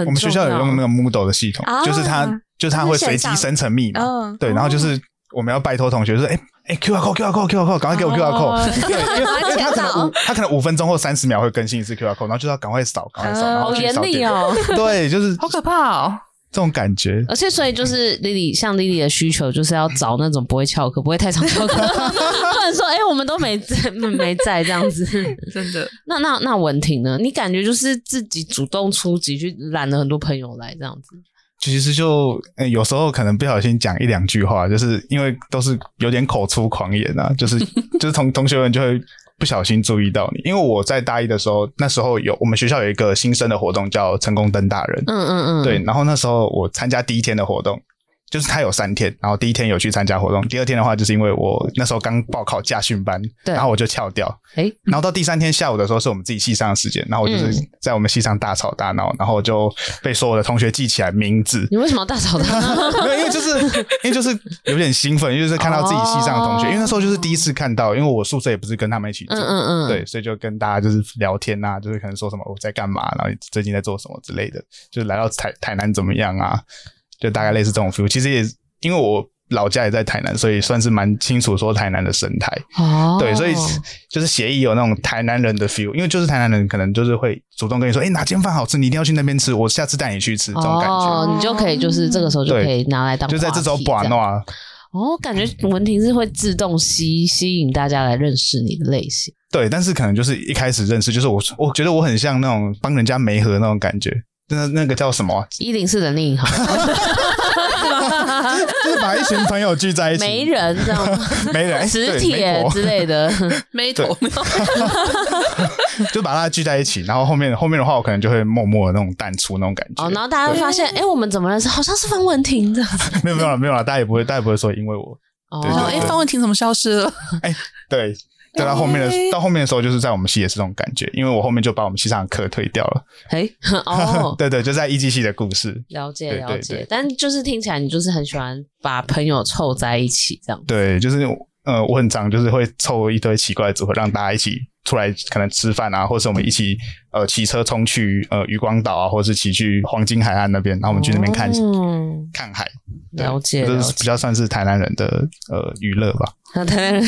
我们学校有用那个 Moodle 的系统，就是它就是它会随机生成密码。对，然后就是我们要拜托同学说，哎哎，QR code，QR code，QR code，赶快给我 QR code。对，因为他可能五他可能五分钟或三十秒会更新一次 QR code，然后就要赶快扫，赶快扫，好严厉哦。对，就是好可怕哦。这种感觉，而且所以就是 Lily 像 Lily 的需求，就是要找那种不会翘课、不会太常翘课，不能说哎、欸，我们都没在，没在这样子，真的。那那那文婷呢？你感觉就是自己主动出击去揽了很多朋友来这样子？其实就、欸、有时候可能不小心讲一两句话，就是因为都是有点口出狂言啊，就是 就是同同学们就会。不小心注意到你，因为我在大一的时候，那时候有我们学校有一个新生的活动叫成功登大人，嗯嗯嗯，对，然后那时候我参加第一天的活动。就是他有三天，然后第一天有去参加活动，第二天的话就是因为我那时候刚报考驾训班，对，然后我就翘掉，哎，然后到第三天下午的时候是我们自己系上的时间，然后我就是在我们系上大吵大闹，然后就被所有的同学记起来名字。你为什么要大吵大闹？没有，因为就是因为就是有点兴奋，就是看到自己系上的同学，因为那时候就是第一次看到，因为我宿舍也不是跟他们一起住，嗯嗯嗯，对，所以就跟大家就是聊天呐，就是可能说什么我在干嘛，然后最近在做什么之类的，就是来到台台南怎么样啊？就大概类似这种 feel，其实也因为我老家也在台南，所以算是蛮清楚说台南的生态。哦，对，所以就是协议有那种台南人的 feel，因为就是台南人可能就是会主动跟你说，哎、欸，哪间饭好吃，你一定要去那边吃，我下次带你去吃，这种感觉，哦，你就可以就是这个时候就可以拿来当就在这种玩闹。哦，感觉文婷是会自动吸吸引大家来认识你的类型。对，但是可能就是一开始认识，就是我我觉得我很像那种帮人家媒合那种感觉。那那个叫什么？一零四人另一行，就是把一群朋友聚在一起，没人这样，没人磁铁之类的，没头，就把它聚在一起，然后后面后面的话，我可能就会默默的那种淡出那种感觉。哦，然后大家会发现，哎，我们怎么认识？好像是方文婷这样。没有没有了，没有了，大家也不会，大家也不会说因为我。哦，哎，方文婷怎么消失了？哎，对。对，到后面的到后面的时候，就是在我们系也是这种感觉，因为我后面就把我们系上的课退掉了。哎，哦，对对，就在一技系的故事。了解了解，但就是听起来你就是很喜欢把朋友凑在一起这样。对，就是呃，我很常就是会凑一堆奇怪的组合，让大家一起出来可能吃饭啊，或者是我们一起呃骑车冲去呃渔光岛啊，或者是骑去黄金海岸那边，然后我们去那边看看海。了解，这是比较算是台南人的呃娱乐吧。那台南人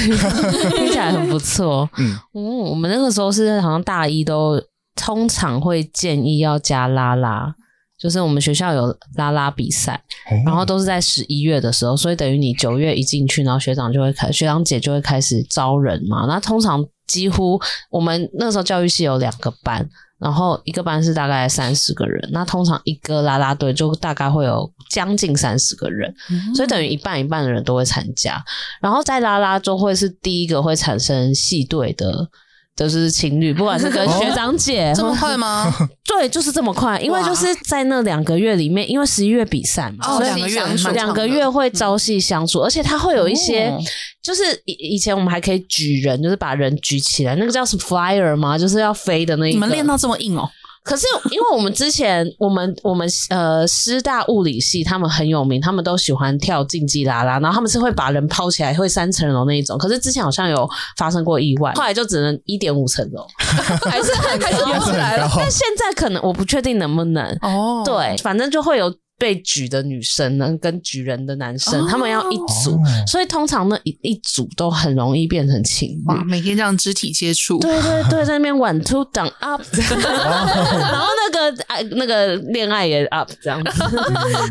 听起来很不错。嗯，我们那个时候是好像大一都通常会建议要加啦啦，就是我们学校有拉拉比赛，然后都是在十一月的时候，所以等于你九月一进去，然后学长就会开，学长姐就会开始招人嘛。那通常几乎我们那时候教育系有两个班，然后一个班是大概三十个人，那通常一个拉拉队就大概会有将近三十个人，嗯、所以等于一半一半的人都会参加。然后在拉拉中会是第一个会产生系队的。就是情侣，不管是跟学长姐，这么快吗？对，就是这么快，因为就是在那两个月里面，因为十一月比赛嘛，哦，两个月两个月会朝夕相处，而且他会有一些，就是以以前我们还可以举人，就是把人举起来，那个叫什么 flyer 吗？就是要飞的那一个。你们练到这么硬哦？可是，因为我们之前，我们我们呃师大物理系他们很有名，他们都喜欢跳竞技啦啦，然后他们是会把人抛起来，会三层楼那一种。可是之前好像有发生过意外，后来就只能一点五层楼，还是还是游起来了。但现在可能我不确定能不能哦，对，反正就会有。被举的女生呢，跟举人的男生，哦、他们要一组，哦、所以通常呢一一组都很容易变成情侣。哇，每天这样肢体接触，对对对，在那边 one two down up，然后那个爱那个恋爱也 up 这样子。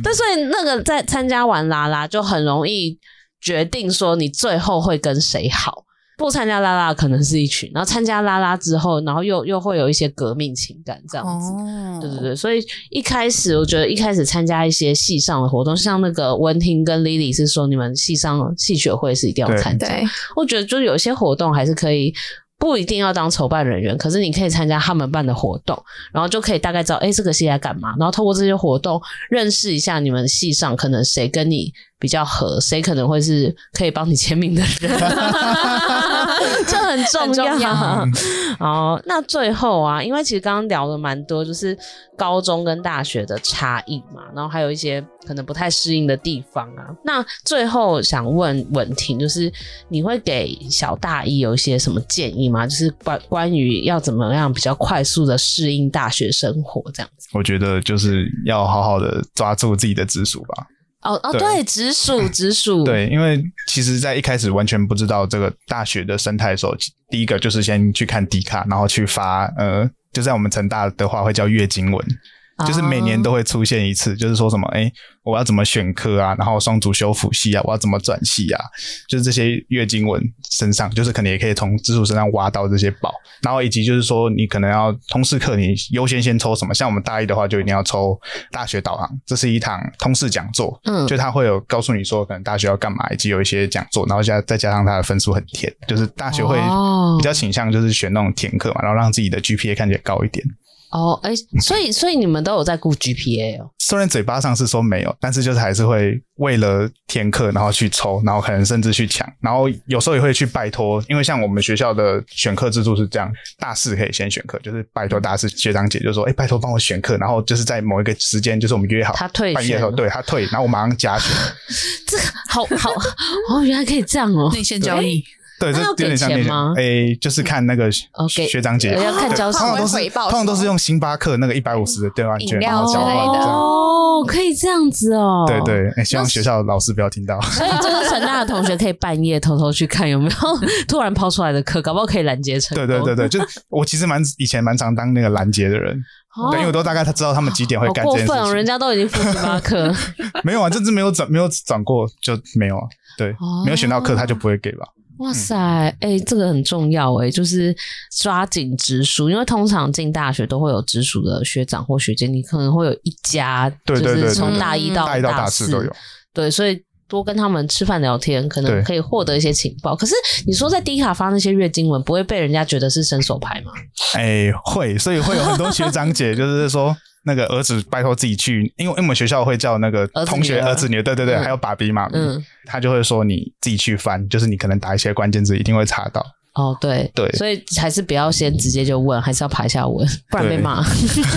但所以那个在参加完啦啦，就很容易决定说你最后会跟谁好。不参加拉拉可能是一群，然后参加拉拉之后，然后又又会有一些革命情感这样子，哦、对对对，所以一开始我觉得一开始参加一些戏上的活动，像那个文婷跟 Lily 是说你们戏上戏学会是一定要参加，我觉得就有些活动还是可以。不一定要当筹办人员，可是你可以参加他们办的活动，然后就可以大概知道，哎，这个系在干嘛，然后透过这些活动认识一下你们系上可能谁跟你比较合，谁可能会是可以帮你签名的人，这很重要。重要 好，那最后啊，因为其实刚刚聊了蛮多，就是高中跟大学的差异嘛，然后还有一些可能不太适应的地方啊。那最后想问文婷，就是你会给小大一有一些什么建议吗？就是关关于要怎么样比较快速的适应大学生活这样子？我觉得就是要好好的抓住自己的直属吧。哦哦，对，直属 直属，对，因为其实，在一开始完全不知道这个大学的生态的时候，第一个就是先去看迪卡，然后去发，呃，就在我们成大的话会叫月经文。就是每年都会出现一次，oh. 就是说什么，哎、欸，我要怎么选科啊？然后双主修辅系啊，我要怎么转系啊？就是这些月经文身上，就是可能也可以从直属身上挖到这些宝。然后以及就是说，你可能要通识课，你优先先抽什么？像我们大一的话，就一定要抽大学导航，这是一堂通识讲座。嗯，就他会有告诉你说，可能大学要干嘛，以及有一些讲座，然后加再加上他的分数很甜，就是大学会比较倾向就是选那种甜课嘛，然后让自己的 GPA 看起来高一点。哦，哎、欸，所以所以你们都有在顾 GPA 哦？虽然嘴巴上是说没有，但是就是还是会为了填课，然后去抽，然后可能甚至去抢，然后有时候也会去拜托，因为像我们学校的选课制度是这样，大四可以先选课，就是拜托大四学长姐就说，哎、欸，拜托帮我选课，然后就是在某一个时间，就是我们约好，他退半夜的时候，对他退，然后我马上加选。这个好好哦，原来可以这样哦，内线交易。对，这有点像那种，诶，就是看那个学长姐，要看交，通常都是通常都是用星巴克那个一百五十的兑换券，然后交换的。哦，可以这样子哦。对对，希望学校的老师不要听到。所以这个成大的同学可以半夜偷偷去看有没有 突然抛出来的课，搞不好可以拦截成功。对对对对，就我其实蛮以前蛮常当那个拦截的人，对，因为我都大概他知道他们几点会干这件事情。过分，人家都已经付星巴克。没有啊，这次没有转没有转过就没有啊。对，没有选到课他就不会给吧。哇塞，哎、欸，这个很重要哎，就是抓紧直属，因为通常进大学都会有直属的学长或学姐，你可能会有一家，就是从大一到大四都有，对，所以多跟他们吃饭聊天，可能可以获得一些情报。可是你说在低卡发那些月经文，不会被人家觉得是伸手牌吗？哎、欸，会，所以会有很多学长姐就是说。那个儿子拜托自己去，因为因为我们学校会叫那个同学儿子女，对对对，还有爸比妈嗯，他就会说你自己去翻，就是你可能打一些关键字，一定会查到。哦，对对，所以还是不要先直接就问，还是要爬一下文，不然被骂。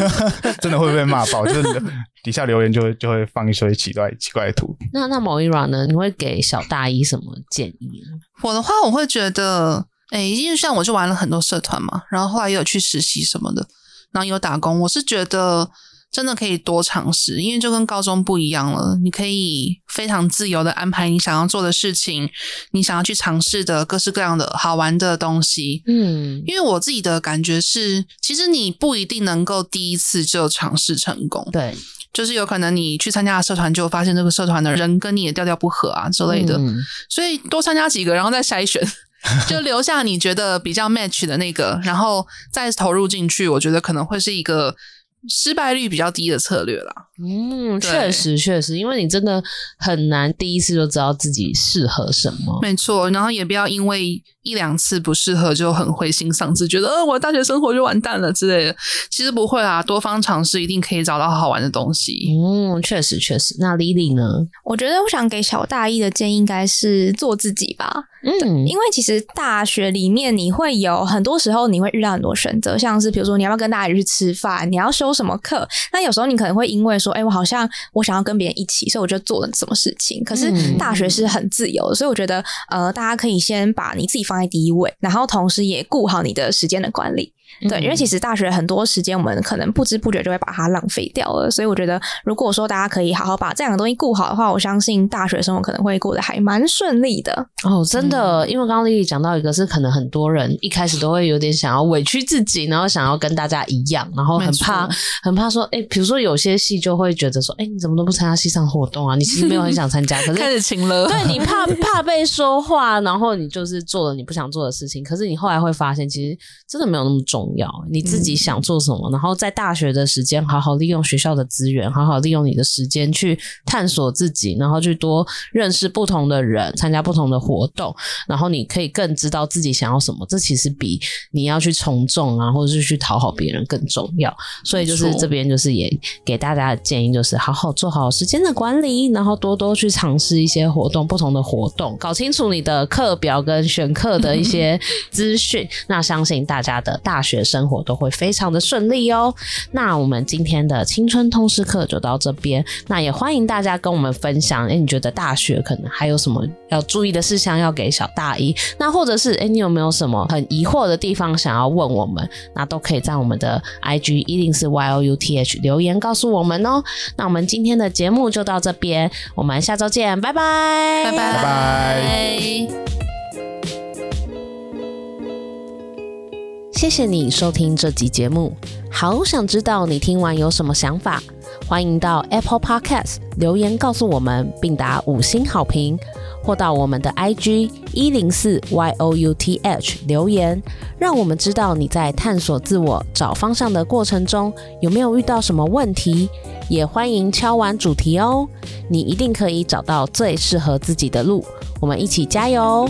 真的会被骂爆，就是底下留言就会就会放一些奇怪奇怪的图。那那 Moira 呢？你会给小大一什么建议？我的话，我会觉得，哎，因为像我就玩了很多社团嘛，然后后来也有去实习什么的。然后有打工，我是觉得真的可以多尝试，因为就跟高中不一样了。你可以非常自由的安排你想要做的事情，你想要去尝试的各式各样的好玩的东西。嗯，因为我自己的感觉是，其实你不一定能够第一次就尝试成功。对，就是有可能你去参加社团，就发现这个社团的人跟你的调调不合啊之类的。嗯，所以多参加几个，然后再筛选。就留下你觉得比较 match 的那个，然后再投入进去，我觉得可能会是一个失败率比较低的策略啦。嗯，确实确实，因为你真的很难第一次就知道自己适合什么。没错，然后也不要因为一两次不适合就很灰心丧志，觉得呃我的大学生活就完蛋了之类的。其实不会啊，多方尝试一定可以找到好玩的东西。嗯，确实确实。那 Lily 呢？我觉得我想给小大一的建议应该是做自己吧。嗯，因为其实大学里面你会有很多时候你会遇到很多选择，像是比如说你要不要跟大家一起去吃饭，你要修什么课。那有时候你可能会因为说，哎，我好像我想要跟别人一起，所以我就做了什么事情。可是大学是很自由的，所以我觉得呃，大家可以先把你自己放在第一位，然后同时也顾好你的时间的管理。对，因为其实大学很多时间，我们可能不知不觉就会把它浪费掉了。所以我觉得，如果说大家可以好好把这两个东西顾好的话，我相信大学生活可能会过得还蛮顺利的。哦，真的，嗯、因为刚刚丽丽讲到一个，是可能很多人一开始都会有点想要委屈自己，然后想要跟大家一样，然后很怕，很怕说，哎，比如说有些系就会觉得说，哎，你怎么都不参加系上活动啊？你其实没有很想参加，可是 开始请了，对，你怕怕被说话，然后你就是做了你不想做的事情。可是你后来会发现，其实真的没有那么重要，你自己。想做什么，然后在大学的时间好好利用学校的资源，好好利用你的时间去探索自己，然后去多认识不同的人，参加不同的活动，然后你可以更知道自己想要什么。这其实比你要去从众啊，或者是去讨好别人更重要。所以就是这边就是也给大家的建议，就是好好做好时间的管理，然后多多去尝试一些活动，不同的活动，搞清楚你的课表跟选课的一些资讯。那相信大家的大学生活都会。非常的顺利哦。那我们今天的青春通识课就到这边。那也欢迎大家跟我们分享，哎，你觉得大学可能还有什么要注意的事项要给小大一？那或者是哎，你有没有什么很疑惑的地方想要问我们？那都可以在我们的 IG 一零四 YOUTH 留言告诉我们哦。那我们今天的节目就到这边，我们下周见，拜拜，拜拜，拜拜。谢谢你收听这集节目，好想知道你听完有什么想法，欢迎到 Apple Podcast 留言告诉我们，并打五星好评，或到我们的 IG 一零四 YOUTH 留言，让我们知道你在探索自我、找方向的过程中有没有遇到什么问题，也欢迎敲完主题哦，你一定可以找到最适合自己的路，我们一起加油！